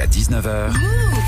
jusqu'à 19h.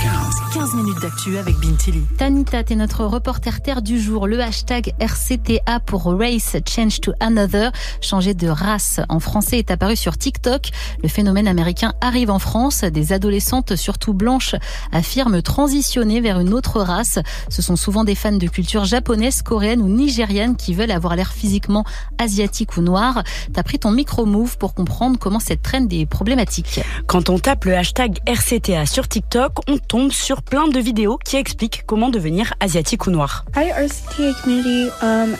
15. 15 minutes d'actu avec Bintili. Tanita, t'es notre reporter terre du jour. Le hashtag RCTA pour Race Change to Another, changer de race en français, est apparu sur TikTok. Le phénomène américain arrive en France. Des adolescentes, surtout blanches, affirment transitionner vers une autre race. Ce sont souvent des fans de culture japonaise, coréenne ou nigérienne qui veulent avoir l'air physiquement asiatique ou noir. T'as pris ton micro-move pour comprendre comment cette trend est problématique. Quand on tape le hashtag RCTA sur TikTok, on tombe sur plein de vidéos qui expliquent comment devenir asiatique ou noir. Hi RCTA community, um.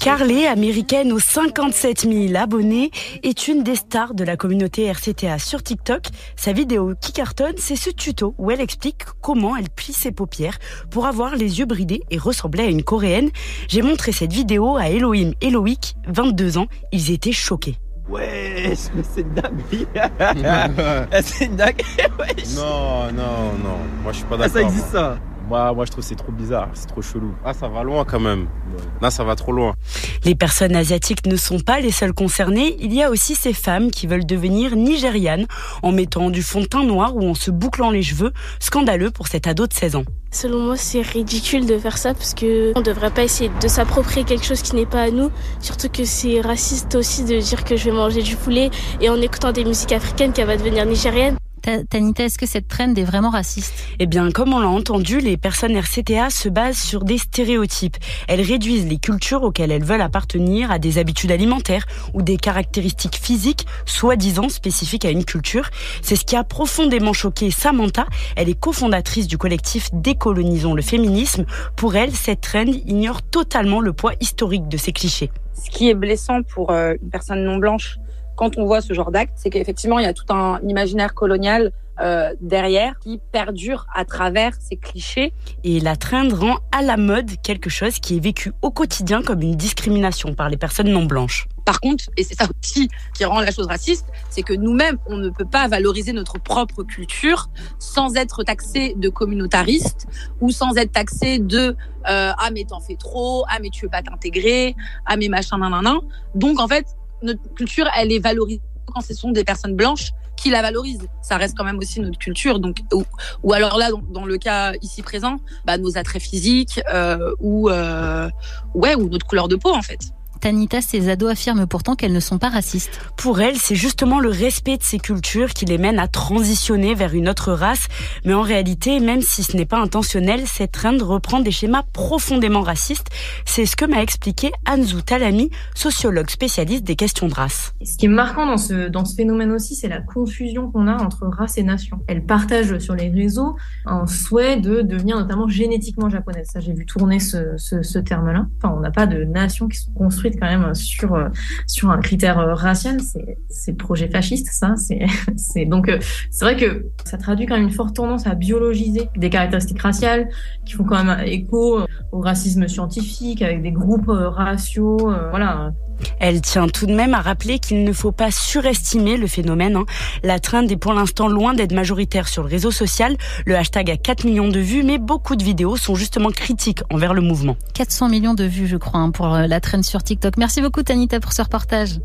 Carly, américaine aux 57 000 abonnés, est une des stars de la communauté RCTA sur TikTok. Sa vidéo qui cartonne, c'est ce tuto où elle explique comment elle plie ses paupières pour avoir les yeux bridés et ressembler à une coréenne. J'ai montré cette vidéo à Elohim et Loïc, 22 ans. Ils étaient choqués. Wesh, mais c'est une dinguerie. c'est une dinguerie, wesh. Non, non, non. Moi, je suis pas Ah, d'accord. ça existe ça. Moi, moi, je trouve que c'est trop bizarre. C'est trop chelou. Ah, ça va loin quand même. Là, ça va trop loin. Les personnes asiatiques ne sont pas les seules concernées. Il y a aussi ces femmes qui veulent devenir nigérianes en mettant du fond de teint noir ou en se bouclant les cheveux. Scandaleux pour cet ado de 16 ans. Selon moi, c'est ridicule de faire ça parce que on devrait pas essayer de s'approprier quelque chose qui n'est pas à nous. Surtout que c'est raciste aussi de dire que je vais manger du poulet et en écoutant des musiques africaines qu'elle va devenir nigérienne. Ta- Tanita, est-ce que cette trend est vraiment raciste? Eh bien, comme on l'a entendu, les personnes RCTA se basent sur des stéréotypes. Elles réduisent les cultures auxquelles elles veulent appartenir à des habitudes alimentaires ou des caractéristiques physiques soi-disant spécifiques à une culture. C'est ce qui a profondément choqué Samantha. Elle est cofondatrice du collectif Décolonisons le féminisme. Pour elle, cette trend ignore totalement le poids historique de ces clichés. ce qui est blessant pour euh, une personne non blanche quand on voit ce genre d'acte, c'est qu'effectivement, il y a tout un imaginaire colonial euh, derrière qui perdure à travers ces clichés. Et la trend rend à la mode quelque chose qui est vécu au quotidien comme une discrimination par les personnes non blanches. Par contre, et c'est ça aussi qui rend la chose raciste, c'est que nous-mêmes, on ne peut pas valoriser notre propre culture sans être taxé de communautariste ou sans être taxé de euh, ah mais t'en fais trop, ah mais tu veux pas t'intégrer, ah mais machin nan nan nan. Donc en fait, notre culture, elle est valorisée quand ce sont des personnes blanches qui la valorisent. Ça reste quand même aussi notre culture. Donc ou, alors là, dans, dans le cas ici présent, bah, nos attraits physiques euh, ou euh, ouais ou notre couleur de peau en fait. Tanita, ces ados affirment pourtant qu'elles ne sont pas racistes. Pour elles, c'est justement le respect de ces cultures qui les mène à transitionner vers une autre race. Mais en réalité, même si ce n'est pas intentionnel, cette trend reprend des schémas profondément racistes. C'est ce que m'a expliqué Anzou Talami, sociologue spécialiste des questions de race. Ce qui est marquant dans ce, dans ce phénomène aussi, c'est la confusion qu'on a entre race et nation. Elles partagent sur les réseaux un souhait de devenir notamment génétiquement japonaise. Ça, j'ai vu tourner ce, ce, ce terme-là. Enfin, on n'a pas de nations qui sont construites quand même sur euh, sur un critère euh, racial. C'est c'est le projet fasciste, ça. C'est c'est donc euh, c'est vrai que ça traduit quand même une forte tendance à biologiser des caractéristiques raciales qui font quand même écho au racisme scientifique avec des groupes raciaux. voilà. Elle tient tout de même à rappeler qu'il ne faut pas surestimer le phénomène. hein. La trend est pour l'instant loin d'être majoritaire sur le réseau social. Le hashtag a 4 millions de vues, mais beaucoup de vidéos sont justement critiques envers le mouvement. 400 millions de vues, je crois, hein, pour la trend sur TikTok. Merci beaucoup, Tanita, pour ce reportage.